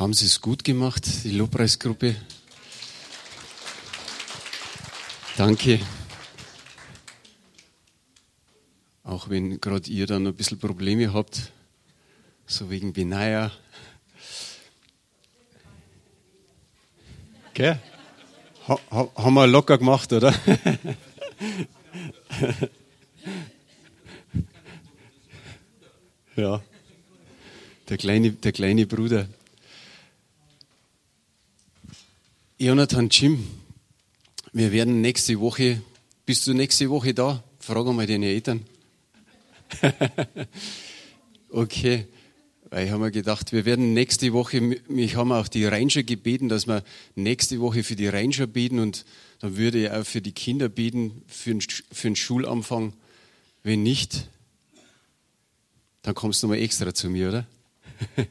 Haben Sie es gut gemacht, die Lobpreisgruppe? Danke. Auch wenn gerade ihr dann ein bisschen Probleme habt, so wegen Benaya. Gell? Ha, ha, haben wir locker gemacht, oder? ja, der kleine, der kleine Bruder. Jonathan Jim, wir werden nächste Woche, bist du nächste Woche da? Frag mal deine Eltern. okay, weil ich habe mir gedacht, wir werden nächste Woche, mich haben auch die Ranger gebeten, dass wir nächste Woche für die Ranger beten und dann würde ich auch für die Kinder beten, für den, für den Schulanfang. Wenn nicht, dann kommst du mal extra zu mir, oder?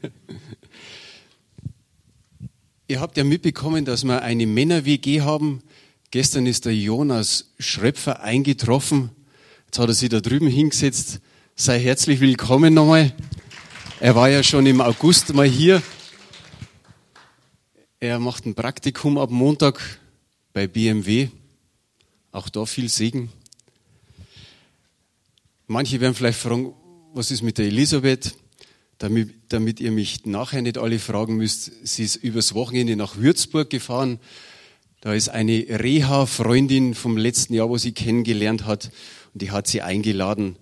Ihr habt ja mitbekommen, dass wir eine Männer-WG haben. Gestern ist der Jonas Schröpfer eingetroffen. Jetzt hat er sich da drüben hingesetzt. Sei herzlich willkommen nochmal. Er war ja schon im August mal hier. Er macht ein Praktikum ab Montag bei BMW. Auch da viel Segen. Manche werden vielleicht fragen, was ist mit der Elisabeth? Damit, damit ihr mich nachher nicht alle fragen müsst, sie ist übers Wochenende nach Würzburg gefahren. Da ist eine Reha-Freundin vom letzten Jahr, wo sie kennengelernt hat, und die hat sie eingeladen.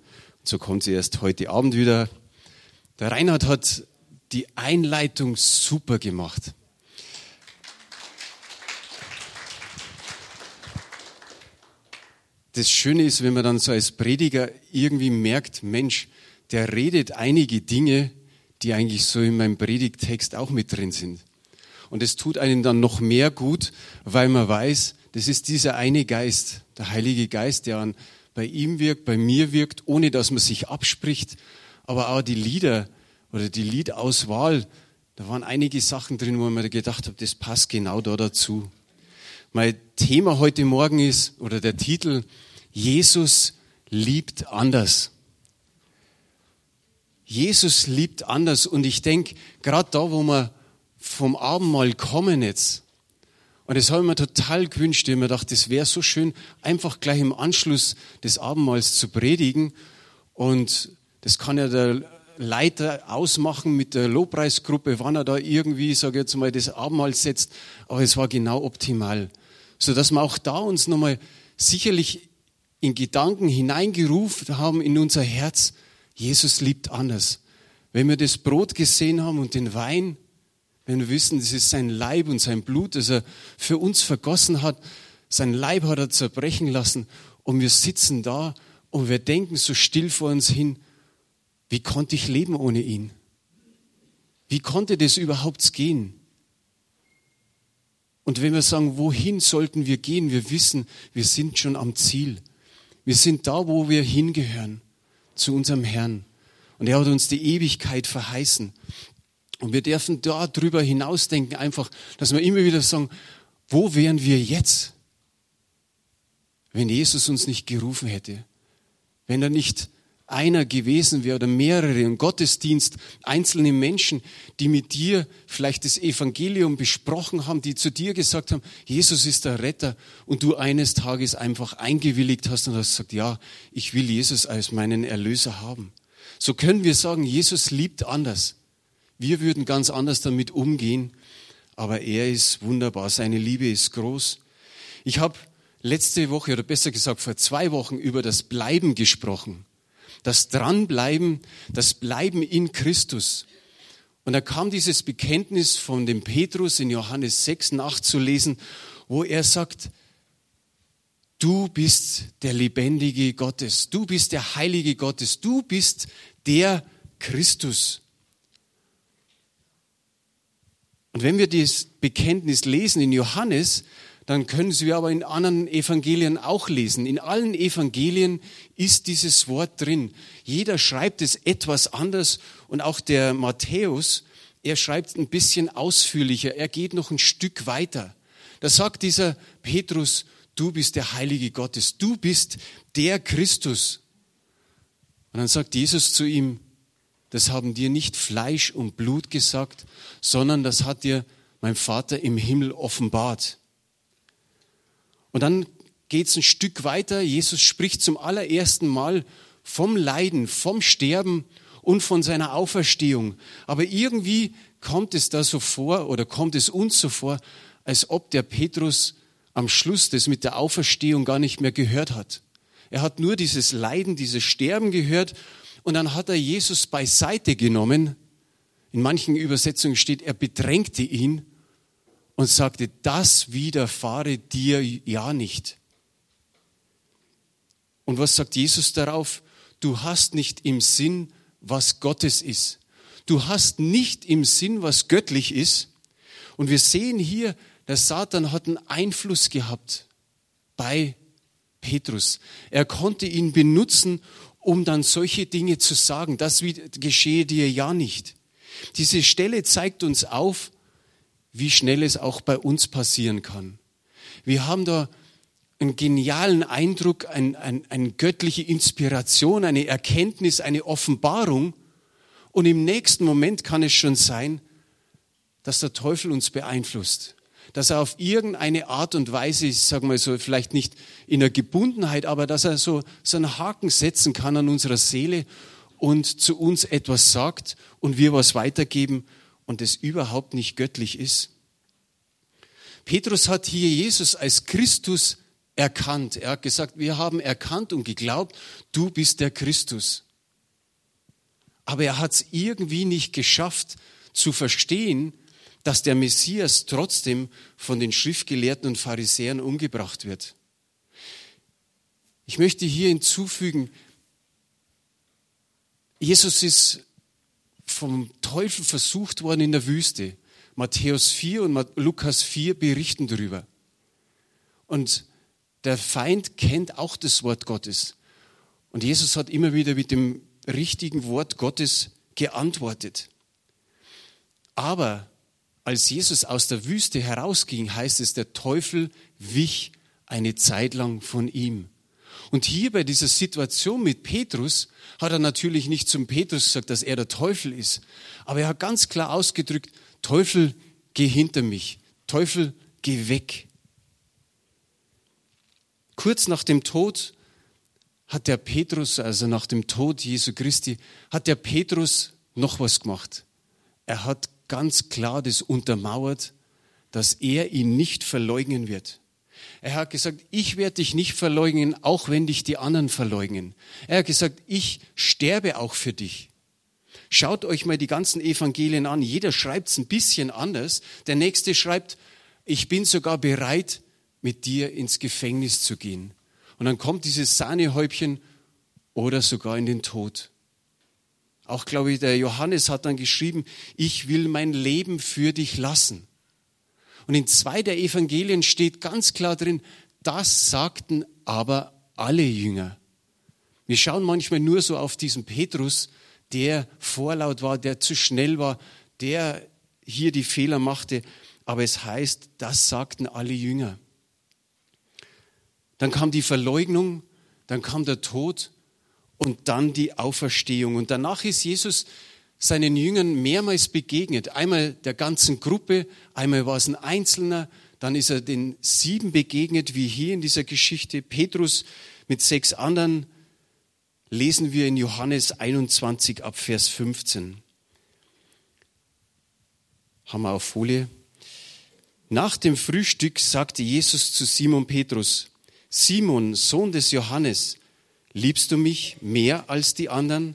So kommt sie erst heute Abend wieder. Der Reinhard hat die Einleitung super gemacht. Das Schöne ist, wenn man dann so als Prediger irgendwie merkt, Mensch, der redet einige Dinge, die eigentlich so in meinem Predigtext auch mit drin sind. Und es tut einem dann noch mehr gut, weil man weiß, das ist dieser eine Geist, der Heilige Geist, der an, bei ihm wirkt, bei mir wirkt, ohne dass man sich abspricht. Aber auch die Lieder oder die Liedauswahl, da waren einige Sachen drin, wo man gedacht habe, das passt genau da dazu. Mein Thema heute Morgen ist, oder der Titel, Jesus liebt anders. Jesus liebt anders. Und ich denke, gerade da, wo wir vom Abendmahl kommen jetzt, und das habe ich mir total gewünscht, ich habe mir gedacht, das wäre so schön, einfach gleich im Anschluss des Abendmahls zu predigen. Und das kann ja der Leiter ausmachen mit der Lobpreisgruppe, wann er da irgendwie, sage ich jetzt mal, das Abendmahl setzt. Aber es war genau optimal. Sodass wir auch da uns nochmal sicherlich in Gedanken hineingerufen haben in unser Herz, Jesus liebt anders. Wenn wir das Brot gesehen haben und den Wein, wenn wir wissen, das ist sein Leib und sein Blut, das er für uns vergossen hat, sein Leib hat er zerbrechen lassen und wir sitzen da und wir denken so still vor uns hin, wie konnte ich leben ohne ihn? Wie konnte das überhaupt gehen? Und wenn wir sagen, wohin sollten wir gehen? Wir wissen, wir sind schon am Ziel. Wir sind da, wo wir hingehören zu unserem Herrn. Und er hat uns die Ewigkeit verheißen. Und wir dürfen da drüber hinausdenken, einfach, dass wir immer wieder sagen, wo wären wir jetzt, wenn Jesus uns nicht gerufen hätte? Wenn er nicht einer gewesen wäre oder mehrere im Gottesdienst, einzelne Menschen, die mit dir vielleicht das Evangelium besprochen haben, die zu dir gesagt haben, Jesus ist der Retter und du eines Tages einfach eingewilligt hast und hast gesagt, ja, ich will Jesus als meinen Erlöser haben. So können wir sagen, Jesus liebt anders. Wir würden ganz anders damit umgehen, aber er ist wunderbar, seine Liebe ist groß. Ich habe letzte Woche oder besser gesagt vor zwei Wochen über das Bleiben gesprochen das Dranbleiben, das Bleiben in Christus. Und da kam dieses Bekenntnis von dem Petrus in Johannes 6 nachzulesen, wo er sagt, du bist der lebendige Gottes, du bist der heilige Gottes, du bist der Christus. Und wenn wir das Bekenntnis lesen in Johannes, dann können Sie aber in anderen Evangelien auch lesen. In allen Evangelien ist dieses Wort drin. Jeder schreibt es etwas anders und auch der Matthäus, er schreibt ein bisschen ausführlicher. Er geht noch ein Stück weiter. Da sagt dieser Petrus, du bist der Heilige Gottes, du bist der Christus. Und dann sagt Jesus zu ihm, das haben dir nicht Fleisch und Blut gesagt, sondern das hat dir mein Vater im Himmel offenbart. Und dann geht es ein Stück weiter. Jesus spricht zum allerersten Mal vom Leiden, vom Sterben und von seiner Auferstehung. Aber irgendwie kommt es da so vor oder kommt es uns so vor, als ob der Petrus am Schluss das mit der Auferstehung gar nicht mehr gehört hat. Er hat nur dieses Leiden, dieses Sterben gehört und dann hat er Jesus beiseite genommen. In manchen Übersetzungen steht, er bedrängte ihn und sagte, das widerfahre dir ja nicht. Und was sagt Jesus darauf? Du hast nicht im Sinn, was Gottes ist. Du hast nicht im Sinn, was göttlich ist. Und wir sehen hier, der Satan hat einen Einfluss gehabt bei Petrus. Er konnte ihn benutzen, um dann solche Dinge zu sagen. Das geschehe dir ja nicht. Diese Stelle zeigt uns auf, wie schnell es auch bei uns passieren kann. Wir haben da einen genialen Eindruck, eine ein, ein göttliche Inspiration, eine Erkenntnis, eine Offenbarung. Und im nächsten Moment kann es schon sein, dass der Teufel uns beeinflusst. Dass er auf irgendeine Art und Weise, ich sage mal so, vielleicht nicht in der Gebundenheit, aber dass er so, so einen Haken setzen kann an unserer Seele und zu uns etwas sagt und wir was weitergeben und es überhaupt nicht göttlich ist. Petrus hat hier Jesus als Christus erkannt. Er hat gesagt, wir haben erkannt und geglaubt, du bist der Christus. Aber er hat es irgendwie nicht geschafft zu verstehen, dass der Messias trotzdem von den Schriftgelehrten und Pharisäern umgebracht wird. Ich möchte hier hinzufügen, Jesus ist vom Teufel versucht worden in der Wüste. Matthäus 4 und Lukas 4 berichten darüber. Und der Feind kennt auch das Wort Gottes. Und Jesus hat immer wieder mit dem richtigen Wort Gottes geantwortet. Aber als Jesus aus der Wüste herausging, heißt es, der Teufel wich eine Zeit lang von ihm. Und hier bei dieser Situation mit Petrus hat er natürlich nicht zum Petrus gesagt, dass er der Teufel ist. Aber er hat ganz klar ausgedrückt, Teufel, geh hinter mich. Teufel, geh weg. Kurz nach dem Tod hat der Petrus, also nach dem Tod Jesu Christi, hat der Petrus noch was gemacht. Er hat ganz klar das untermauert, dass er ihn nicht verleugnen wird. Er hat gesagt, ich werde dich nicht verleugnen, auch wenn dich die anderen verleugnen. Er hat gesagt, ich sterbe auch für dich. Schaut euch mal die ganzen Evangelien an. Jeder schreibt es ein bisschen anders. Der nächste schreibt, ich bin sogar bereit, mit dir ins Gefängnis zu gehen. Und dann kommt dieses Sahnehäubchen oder sogar in den Tod. Auch, glaube ich, der Johannes hat dann geschrieben, ich will mein Leben für dich lassen. Und in zwei der Evangelien steht ganz klar drin, das sagten aber alle Jünger. Wir schauen manchmal nur so auf diesen Petrus, der vorlaut war, der zu schnell war, der hier die Fehler machte. Aber es heißt, das sagten alle Jünger. Dann kam die Verleugnung, dann kam der Tod und dann die Auferstehung. Und danach ist Jesus seinen Jüngern mehrmals begegnet. Einmal der ganzen Gruppe, einmal war es ein Einzelner, dann ist er den sieben begegnet, wie hier in dieser Geschichte. Petrus mit sechs anderen lesen wir in Johannes 21 ab Vers 15. Haben wir auf Folie. Nach dem Frühstück sagte Jesus zu Simon Petrus, Simon, Sohn des Johannes, liebst du mich mehr als die anderen?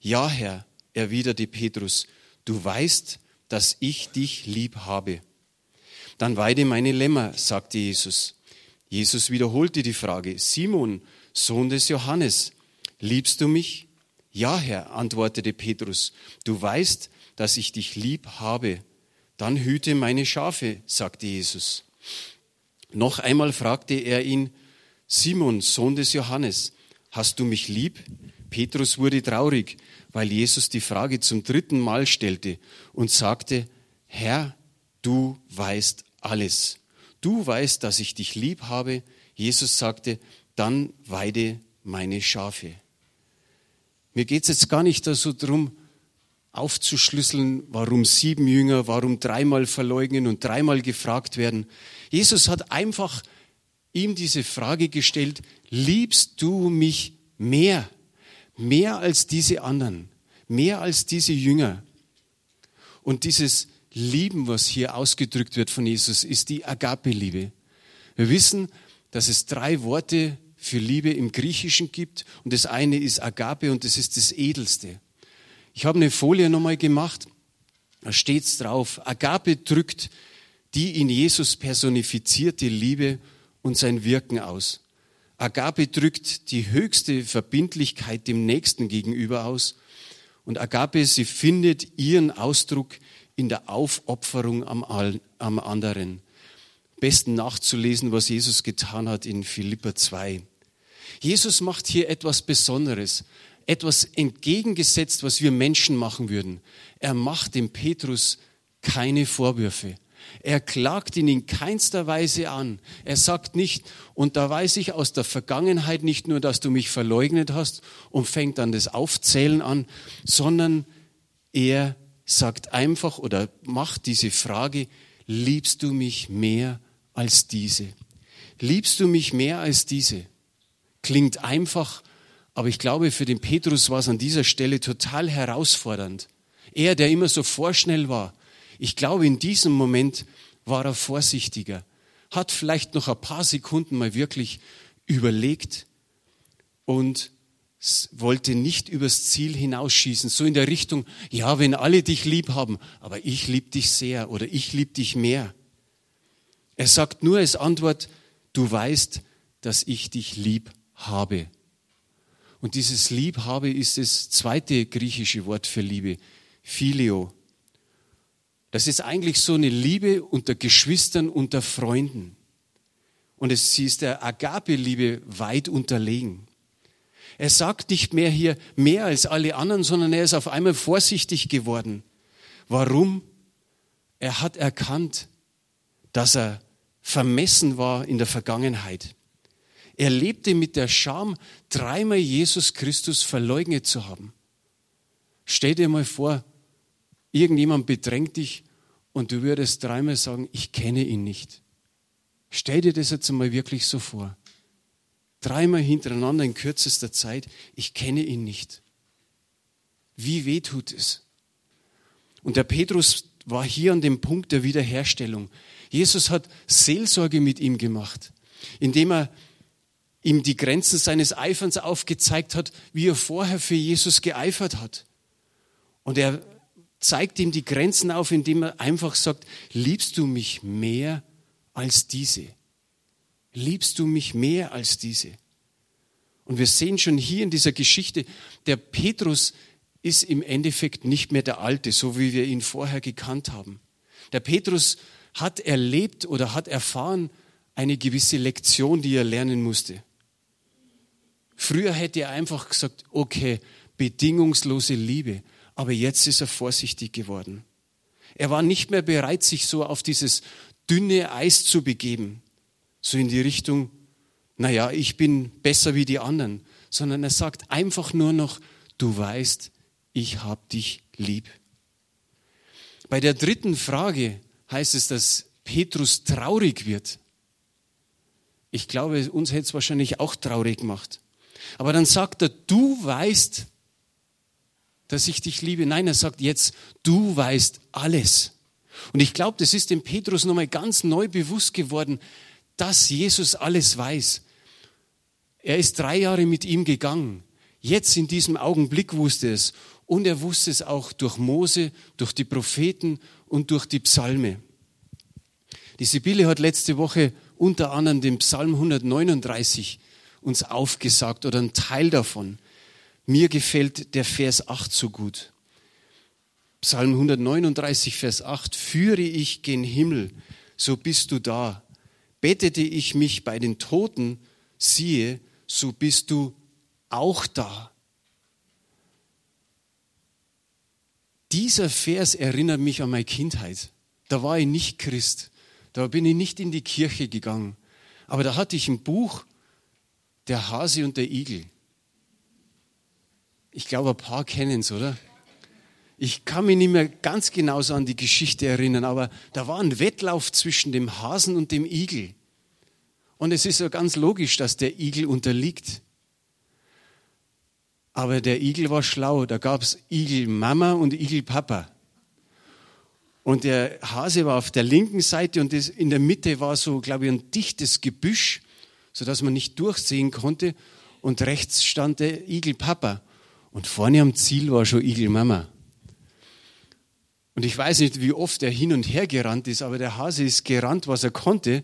Ja, Herr, erwiderte Petrus, du weißt, dass ich dich lieb habe. Dann weide meine Lämmer, sagte Jesus. Jesus wiederholte die Frage, Simon, Sohn des Johannes, liebst du mich? Ja, Herr, antwortete Petrus, du weißt, dass ich dich lieb habe. Dann hüte meine Schafe, sagte Jesus. Noch einmal fragte er ihn, Simon, Sohn des Johannes, hast du mich lieb? Petrus wurde traurig, weil Jesus die Frage zum dritten Mal stellte und sagte, Herr, du weißt alles. Du weißt, dass ich dich lieb habe. Jesus sagte, dann weide meine Schafe. Mir geht es jetzt gar nicht so darum, aufzuschlüsseln, warum sieben Jünger, warum dreimal verleugnen und dreimal gefragt werden. Jesus hat einfach ihm diese Frage gestellt, liebst du mich mehr? Mehr als diese anderen, mehr als diese Jünger. Und dieses Lieben, was hier ausgedrückt wird von Jesus, ist die Agape-Liebe. Wir wissen, dass es drei Worte für Liebe im Griechischen gibt und das eine ist Agape und das ist das Edelste. Ich habe eine Folie nochmal gemacht, da steht's drauf. Agape drückt die in Jesus personifizierte Liebe und sein Wirken aus. Agape drückt die höchste Verbindlichkeit dem Nächsten gegenüber aus. Und Agape, sie findet ihren Ausdruck in der Aufopferung am, am anderen. Besten nachzulesen, was Jesus getan hat in Philippa 2. Jesus macht hier etwas Besonderes, etwas entgegengesetzt, was wir Menschen machen würden. Er macht dem Petrus keine Vorwürfe. Er klagt ihn in keinster Weise an. Er sagt nicht, und da weiß ich aus der Vergangenheit nicht nur, dass du mich verleugnet hast und fängt dann das Aufzählen an, sondern er sagt einfach oder macht diese Frage, liebst du mich mehr als diese? Liebst du mich mehr als diese? Klingt einfach, aber ich glaube, für den Petrus war es an dieser Stelle total herausfordernd. Er, der immer so vorschnell war, ich glaube, in diesem Moment war er vorsichtiger, hat vielleicht noch ein paar Sekunden mal wirklich überlegt und wollte nicht übers Ziel hinausschießen, so in der Richtung, ja, wenn alle dich lieb haben, aber ich lieb dich sehr oder ich lieb dich mehr. Er sagt nur als Antwort, du weißt, dass ich dich lieb habe. Und dieses Liebhabe ist das zweite griechische Wort für Liebe, Phileo. Das ist eigentlich so eine Liebe unter Geschwistern, unter Freunden. Und es, sie ist der Agape-Liebe weit unterlegen. Er sagt nicht mehr hier mehr als alle anderen, sondern er ist auf einmal vorsichtig geworden. Warum? Er hat erkannt, dass er vermessen war in der Vergangenheit. Er lebte mit der Scham, dreimal Jesus Christus verleugnet zu haben. Stell dir mal vor, irgendjemand bedrängt dich und du würdest dreimal sagen, ich kenne ihn nicht. Stell dir das jetzt mal wirklich so vor. Dreimal hintereinander in kürzester Zeit, ich kenne ihn nicht. Wie weh tut es? Und der Petrus war hier an dem Punkt der Wiederherstellung. Jesus hat Seelsorge mit ihm gemacht, indem er ihm die Grenzen seines Eiferns aufgezeigt hat, wie er vorher für Jesus geeifert hat. Und er zeigt ihm die Grenzen auf, indem er einfach sagt, liebst du mich mehr als diese? Liebst du mich mehr als diese? Und wir sehen schon hier in dieser Geschichte, der Petrus ist im Endeffekt nicht mehr der Alte, so wie wir ihn vorher gekannt haben. Der Petrus hat erlebt oder hat erfahren eine gewisse Lektion, die er lernen musste. Früher hätte er einfach gesagt, okay, bedingungslose Liebe. Aber jetzt ist er vorsichtig geworden. Er war nicht mehr bereit, sich so auf dieses dünne Eis zu begeben. So in die Richtung, naja, ich bin besser wie die anderen. Sondern er sagt einfach nur noch, du weißt, ich hab dich lieb. Bei der dritten Frage heißt es, dass Petrus traurig wird. Ich glaube, uns hätte es wahrscheinlich auch traurig gemacht. Aber dann sagt er, du weißt, dass ich dich liebe. Nein, er sagt jetzt, du weißt alles. Und ich glaube, das ist dem Petrus nochmal ganz neu bewusst geworden, dass Jesus alles weiß. Er ist drei Jahre mit ihm gegangen. Jetzt in diesem Augenblick wusste er es. Und er wusste es auch durch Mose, durch die Propheten und durch die Psalme. Die Sibylle hat letzte Woche unter anderem den Psalm 139 uns aufgesagt oder ein Teil davon. Mir gefällt der Vers 8 so gut. Psalm 139, Vers 8. Führe ich gen Himmel, so bist du da. Bettete ich mich bei den Toten, siehe, so bist du auch da. Dieser Vers erinnert mich an meine Kindheit. Da war ich nicht Christ. Da bin ich nicht in die Kirche gegangen. Aber da hatte ich ein Buch der Hase und der Igel. Ich glaube, ein paar kennen es, oder? Ich kann mich nicht mehr ganz genau so an die Geschichte erinnern, aber da war ein Wettlauf zwischen dem Hasen und dem Igel. Und es ist ja ganz logisch, dass der Igel unterliegt. Aber der Igel war schlau. Da gab es Igel Mama und Igel Papa. Und der Hase war auf der linken Seite und in der Mitte war so, glaube ich, ein dichtes Gebüsch, sodass man nicht durchsehen konnte. Und rechts stand der Igel Papa. Und vorne am Ziel war schon Igel Mama. Und ich weiß nicht, wie oft er hin und her gerannt ist, aber der Hase ist gerannt, was er konnte.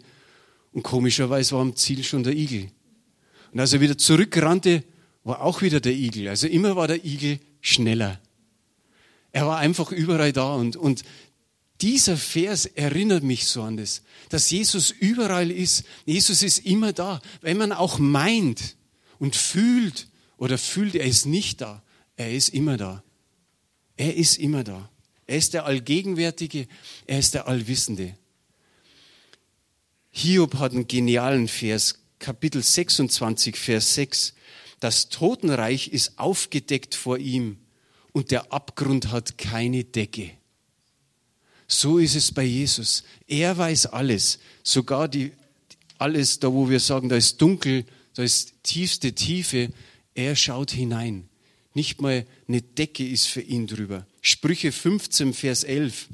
Und komischerweise war am Ziel schon der Igel. Und als er wieder zurückrannte, war auch wieder der Igel. Also immer war der Igel schneller. Er war einfach überall da. Und, und dieser Vers erinnert mich so an das, dass Jesus überall ist. Jesus ist immer da. Wenn man auch meint und fühlt oder fühlt, er ist nicht da, er ist immer da. Er ist immer da. Er ist der Allgegenwärtige, er ist der Allwissende. Hiob hat einen genialen Vers, Kapitel 26, Vers 6. Das Totenreich ist aufgedeckt vor ihm und der Abgrund hat keine Decke. So ist es bei Jesus. Er weiß alles, sogar die, alles da, wo wir sagen, da ist dunkel, da ist tiefste Tiefe. Er schaut hinein. Nicht mal eine Decke ist für ihn drüber. Sprüche 15, Vers 11.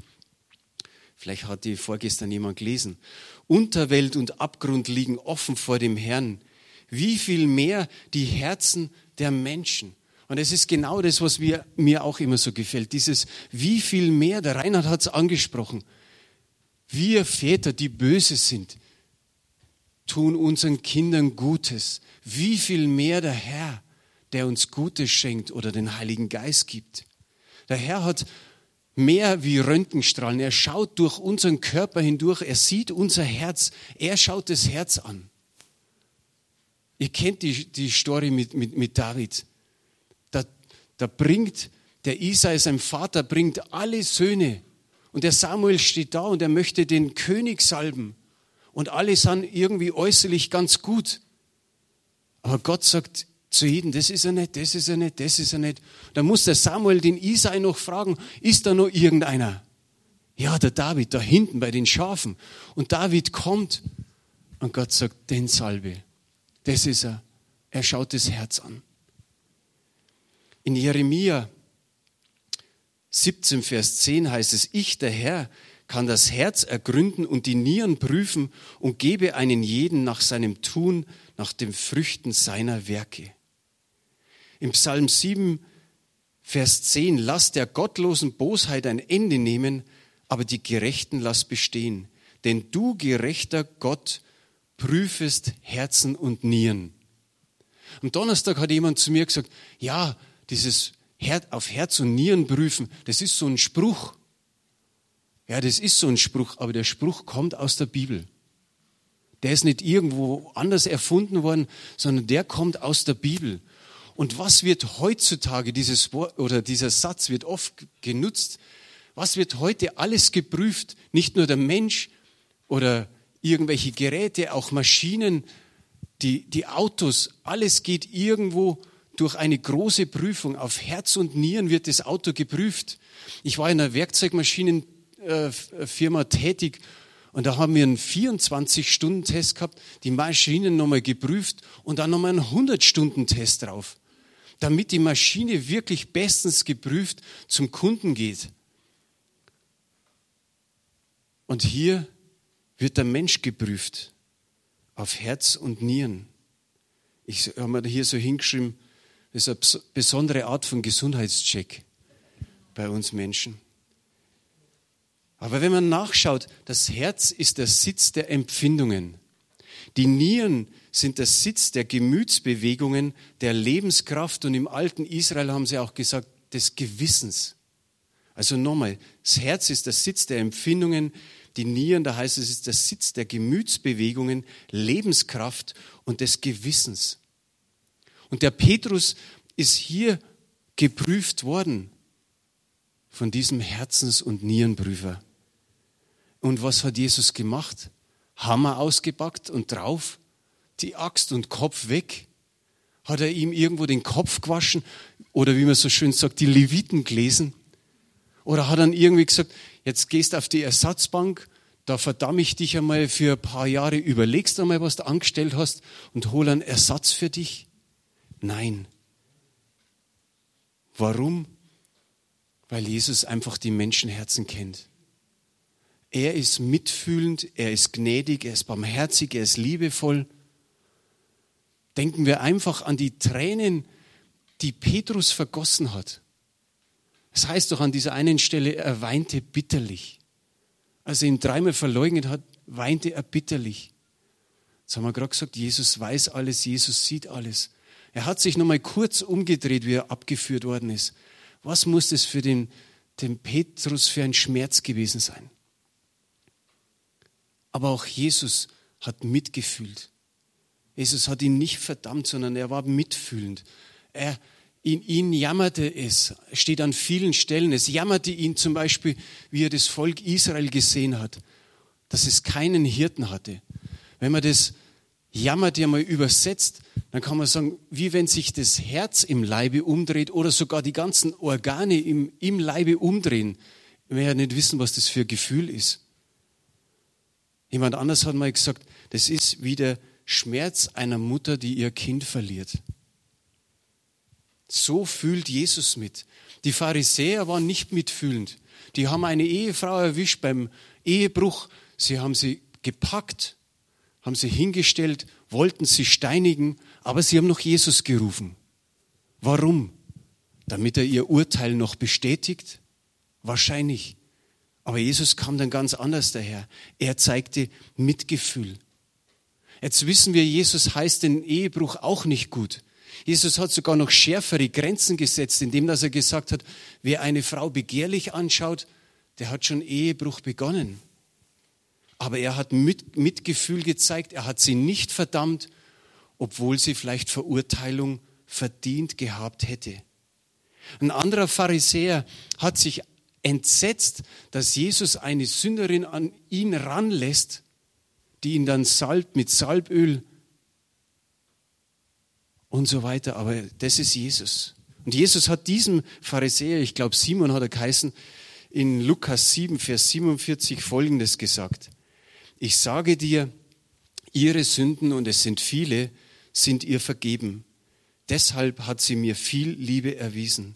Vielleicht hat die vorgestern jemand gelesen. Unterwelt und Abgrund liegen offen vor dem Herrn. Wie viel mehr die Herzen der Menschen. Und es ist genau das, was mir, mir auch immer so gefällt. Dieses, wie viel mehr, der Reinhard hat es angesprochen. Wir Väter, die böse sind, tun unseren Kindern Gutes. Wie viel mehr der Herr, der uns Gutes schenkt oder den Heiligen Geist gibt. Der Herr hat mehr wie Röntgenstrahlen. Er schaut durch unseren Körper hindurch. Er sieht unser Herz. Er schaut das Herz an. Ihr kennt die, die Story mit, mit, mit David. Da, da bringt der Isai, sein Vater, bringt alle Söhne. Und der Samuel steht da und er möchte den König salben. Und alle sind irgendwie äußerlich ganz gut. Aber Gott sagt, zu jedem, das ist er nicht, das ist er nicht, das ist er nicht. Da muss der Samuel den Isai noch fragen, ist da noch irgendeiner? Ja, der David, da hinten bei den Schafen. Und David kommt und Gott sagt, den Salbe. Das ist er. Er schaut das Herz an. In Jeremia 17, Vers 10 heißt es, ich, der Herr, kann das Herz ergründen und die Nieren prüfen und gebe einen jeden nach seinem Tun, nach den Früchten seiner Werke. Im Psalm 7, Vers 10, lass der gottlosen Bosheit ein Ende nehmen, aber die Gerechten lass bestehen. Denn du, gerechter Gott, prüfest Herzen und Nieren. Am Donnerstag hat jemand zu mir gesagt, ja, dieses auf Herz und Nieren prüfen, das ist so ein Spruch. Ja, das ist so ein Spruch, aber der Spruch kommt aus der Bibel. Der ist nicht irgendwo anders erfunden worden, sondern der kommt aus der Bibel. Und was wird heutzutage, dieses Wort oder dieser Satz wird oft genutzt, was wird heute alles geprüft? Nicht nur der Mensch oder irgendwelche Geräte, auch Maschinen, die, die Autos, alles geht irgendwo durch eine große Prüfung. Auf Herz und Nieren wird das Auto geprüft. Ich war in einer Werkzeugmaschinenfirma tätig und da haben wir einen 24-Stunden-Test gehabt, die Maschinen nochmal geprüft und dann nochmal einen 100-Stunden-Test drauf damit die Maschine wirklich bestens geprüft zum Kunden geht. Und hier wird der Mensch geprüft auf Herz und Nieren. Ich habe mir hier so hingeschrieben, das ist eine besondere Art von Gesundheitscheck bei uns Menschen. Aber wenn man nachschaut, das Herz ist der Sitz der Empfindungen. Die Nieren sind der Sitz der Gemütsbewegungen, der Lebenskraft und im alten Israel haben sie auch gesagt, des Gewissens. Also nochmal, das Herz ist der Sitz der Empfindungen, die Nieren, da heißt es, ist der Sitz der Gemütsbewegungen, Lebenskraft und des Gewissens. Und der Petrus ist hier geprüft worden von diesem Herzens- und Nierenprüfer. Und was hat Jesus gemacht? Hammer ausgepackt und drauf die Axt und Kopf weg. Hat er ihm irgendwo den Kopf gewaschen oder wie man so schön sagt, die Leviten gelesen? Oder hat dann irgendwie gesagt, jetzt gehst auf die Ersatzbank, da verdamme ich dich einmal für ein paar Jahre, überlegst einmal, was du angestellt hast und hol einen Ersatz für dich? Nein. Warum? Weil Jesus einfach die Menschenherzen kennt. Er ist mitfühlend, er ist gnädig, er ist barmherzig, er ist liebevoll. Denken wir einfach an die Tränen, die Petrus vergossen hat. Es heißt doch an dieser einen Stelle, er weinte bitterlich. Als er ihn dreimal verleugnet hat, weinte er bitterlich. Jetzt haben wir gerade gesagt, Jesus weiß alles, Jesus sieht alles. Er hat sich nochmal kurz umgedreht, wie er abgeführt worden ist. Was muss das für den, den Petrus für ein Schmerz gewesen sein? Aber auch Jesus hat mitgefühlt. Jesus hat ihn nicht verdammt, sondern er war mitfühlend. Er, in ihn jammerte es, steht an vielen Stellen. Es jammerte ihn zum Beispiel, wie er das Volk Israel gesehen hat, dass es keinen Hirten hatte. Wenn man das jammert ja mal übersetzt, dann kann man sagen, wie wenn sich das Herz im Leibe umdreht oder sogar die ganzen Organe im, im Leibe umdrehen. Wir ja nicht wissen, was das für ein Gefühl ist. Jemand anders hat mal gesagt, das ist wie der Schmerz einer Mutter, die ihr Kind verliert. So fühlt Jesus mit. Die Pharisäer waren nicht mitfühlend. Die haben eine Ehefrau erwischt beim Ehebruch. Sie haben sie gepackt, haben sie hingestellt, wollten sie steinigen, aber sie haben noch Jesus gerufen. Warum? Damit er ihr Urteil noch bestätigt? Wahrscheinlich. Aber Jesus kam dann ganz anders daher. Er zeigte Mitgefühl. Jetzt wissen wir, Jesus heißt den Ehebruch auch nicht gut. Jesus hat sogar noch schärfere Grenzen gesetzt, indem dass er gesagt hat, wer eine Frau begehrlich anschaut, der hat schon Ehebruch begonnen. Aber er hat mit, Mitgefühl gezeigt, er hat sie nicht verdammt, obwohl sie vielleicht Verurteilung verdient gehabt hätte. Ein anderer Pharisäer hat sich entsetzt, dass Jesus eine Sünderin an ihn ranlässt, die ihn dann salbt mit Salböl und so weiter. Aber das ist Jesus. Und Jesus hat diesem Pharisäer, ich glaube Simon hat er geheißen, in Lukas 7, Vers 47 folgendes gesagt. Ich sage dir, ihre Sünden, und es sind viele, sind ihr vergeben. Deshalb hat sie mir viel Liebe erwiesen.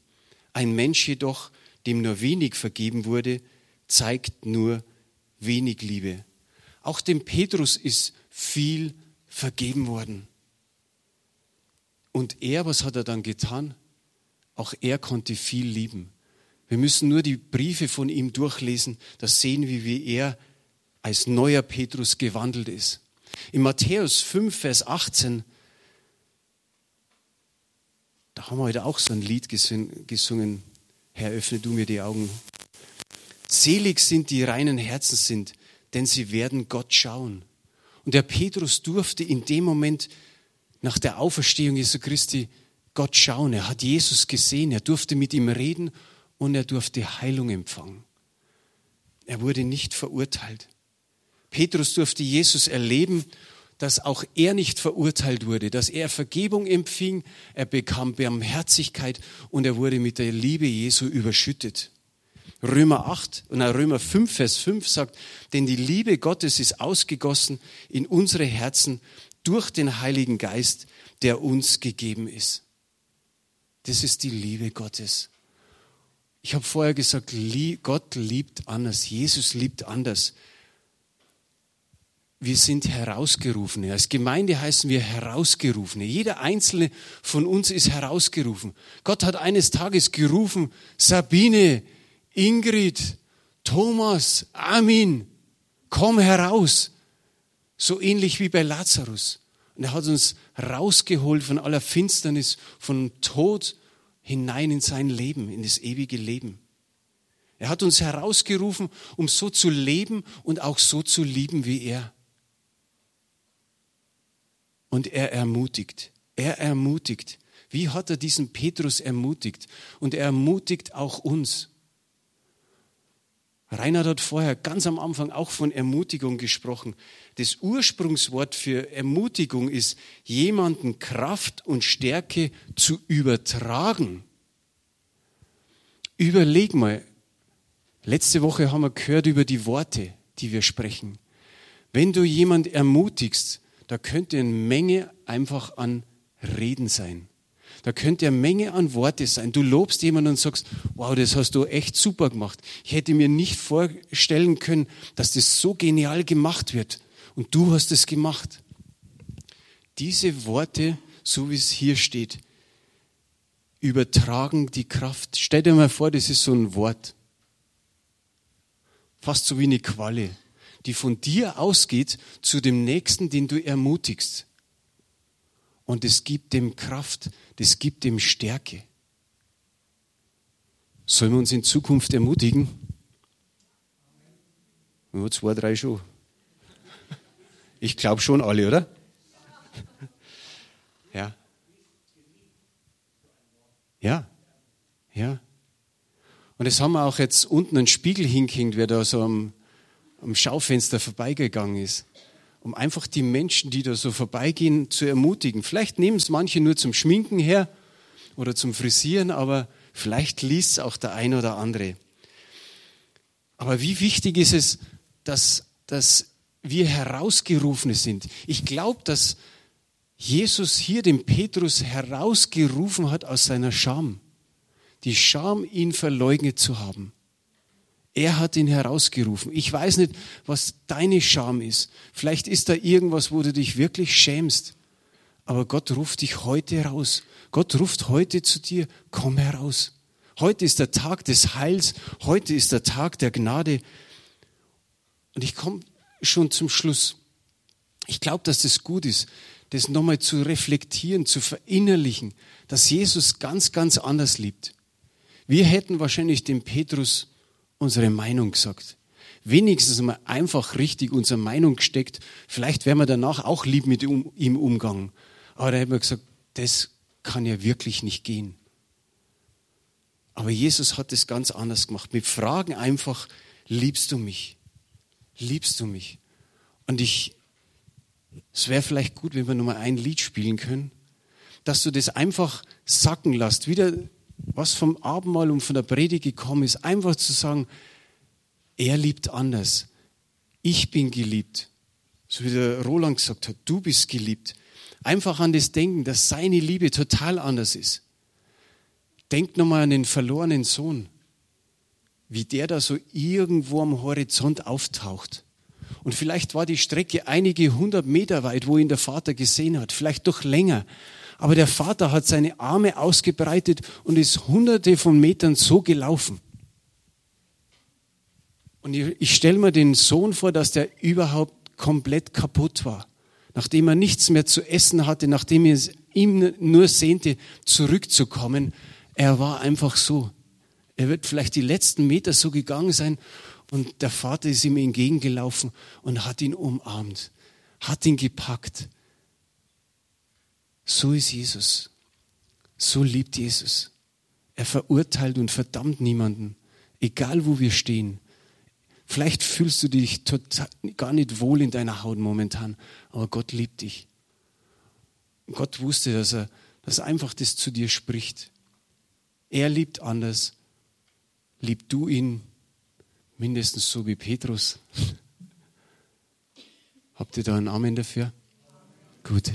Ein Mensch jedoch, dem nur wenig vergeben wurde, zeigt nur wenig Liebe. Auch dem Petrus ist viel vergeben worden. Und er, was hat er dann getan? Auch er konnte viel lieben. Wir müssen nur die Briefe von ihm durchlesen, da sehen wir, wie er als neuer Petrus gewandelt ist. In Matthäus 5, Vers 18, da haben wir heute auch so ein Lied gesungen, Herr, öffne du mir die Augen. Selig sind die reinen Herzen sind, denn sie werden Gott schauen. Und der Petrus durfte in dem Moment nach der Auferstehung Jesu Christi Gott schauen. Er hat Jesus gesehen, er durfte mit ihm reden und er durfte Heilung empfangen. Er wurde nicht verurteilt. Petrus durfte Jesus erleben, dass auch er nicht verurteilt wurde, dass er Vergebung empfing, er bekam Barmherzigkeit und er wurde mit der Liebe Jesu überschüttet. Römer 8 und Römer 5, Vers 5 sagt, denn die Liebe Gottes ist ausgegossen in unsere Herzen durch den Heiligen Geist, der uns gegeben ist. Das ist die Liebe Gottes. Ich habe vorher gesagt, Gott liebt anders, Jesus liebt anders. Wir sind Herausgerufene. Als Gemeinde heißen wir Herausgerufene. Jeder einzelne von uns ist herausgerufen. Gott hat eines Tages gerufen, Sabine, Ingrid, Thomas, Amin, komm heraus. So ähnlich wie bei Lazarus. Und er hat uns rausgeholt von aller Finsternis, von Tod hinein in sein Leben, in das ewige Leben. Er hat uns herausgerufen, um so zu leben und auch so zu lieben wie er. Und er ermutigt. Er ermutigt. Wie hat er diesen Petrus ermutigt? Und er ermutigt auch uns. Reinhard hat vorher ganz am Anfang auch von Ermutigung gesprochen. Das Ursprungswort für Ermutigung ist, jemanden Kraft und Stärke zu übertragen. Überleg mal, Letzte Woche haben wir gehört über die Worte, die wir sprechen. Wenn du jemand ermutigst, da könnte eine Menge einfach an Reden sein. Da könnte eine Menge an Worte sein. Du lobst jemanden und sagst, wow, das hast du echt super gemacht. Ich hätte mir nicht vorstellen können, dass das so genial gemacht wird. Und du hast es gemacht. Diese Worte, so wie es hier steht, übertragen die Kraft. Stell dir mal vor, das ist so ein Wort. Fast so wie eine Qualle, die von dir ausgeht zu dem Nächsten, den du ermutigst. Und es gibt dem Kraft, das gibt dem Stärke. Sollen wir uns in Zukunft ermutigen? Nur zwei, drei schon. Ich glaube schon alle, oder? Ja. Ja. Ja. Und es haben wir auch jetzt unten einen Spiegel hingehängt, wer da so am, am Schaufenster vorbeigegangen ist. Um einfach die Menschen, die da so vorbeigehen, zu ermutigen. Vielleicht nehmen es manche nur zum Schminken her oder zum Frisieren, aber vielleicht liest es auch der eine oder andere. Aber wie wichtig ist es, dass, dass wir Herausgerufene sind. Ich glaube, dass Jesus hier den Petrus herausgerufen hat aus seiner Scham. Die Scham, ihn verleugnet zu haben. Er hat ihn herausgerufen. Ich weiß nicht, was deine Scham ist. Vielleicht ist da irgendwas, wo du dich wirklich schämst. Aber Gott ruft dich heute raus. Gott ruft heute zu dir, komm heraus. Heute ist der Tag des Heils. Heute ist der Tag der Gnade. Und ich komme schon zum Schluss. Ich glaube, dass das gut ist, das nochmal zu reflektieren, zu verinnerlichen, dass Jesus ganz, ganz anders liebt. Wir hätten wahrscheinlich dem Petrus unsere Meinung gesagt. Wenigstens mal einfach richtig unsere Meinung gesteckt. Vielleicht wären wir danach auch lieb mit ihm umgegangen. Aber da hätten wir gesagt, das kann ja wirklich nicht gehen. Aber Jesus hat es ganz anders gemacht. Wir fragen einfach, liebst du mich? liebst du mich? Und ich, es wäre vielleicht gut, wenn wir nur mal ein Lied spielen können, dass du das einfach sacken lässt, wieder was vom Abendmahl und von der Predigt gekommen ist, einfach zu sagen, er liebt anders. Ich bin geliebt. So wie der Roland gesagt hat, du bist geliebt. Einfach an das Denken, dass seine Liebe total anders ist. Denk nochmal an den verlorenen Sohn wie der da so irgendwo am Horizont auftaucht. Und vielleicht war die Strecke einige hundert Meter weit, wo ihn der Vater gesehen hat, vielleicht doch länger. Aber der Vater hat seine Arme ausgebreitet und ist hunderte von Metern so gelaufen. Und ich, ich stelle mir den Sohn vor, dass der überhaupt komplett kaputt war. Nachdem er nichts mehr zu essen hatte, nachdem er ihm nur sehnte, zurückzukommen. Er war einfach so er wird vielleicht die letzten Meter so gegangen sein und der Vater ist ihm entgegengelaufen und hat ihn umarmt, hat ihn gepackt. So ist Jesus. So liebt Jesus. Er verurteilt und verdammt niemanden, egal wo wir stehen. Vielleicht fühlst du dich total, gar nicht wohl in deiner Haut momentan, aber Gott liebt dich. Gott wusste, dass er, dass einfach das zu dir spricht. Er liebt anders lieb du ihn mindestens so wie Petrus. Habt ihr da einen Amen dafür? Gut.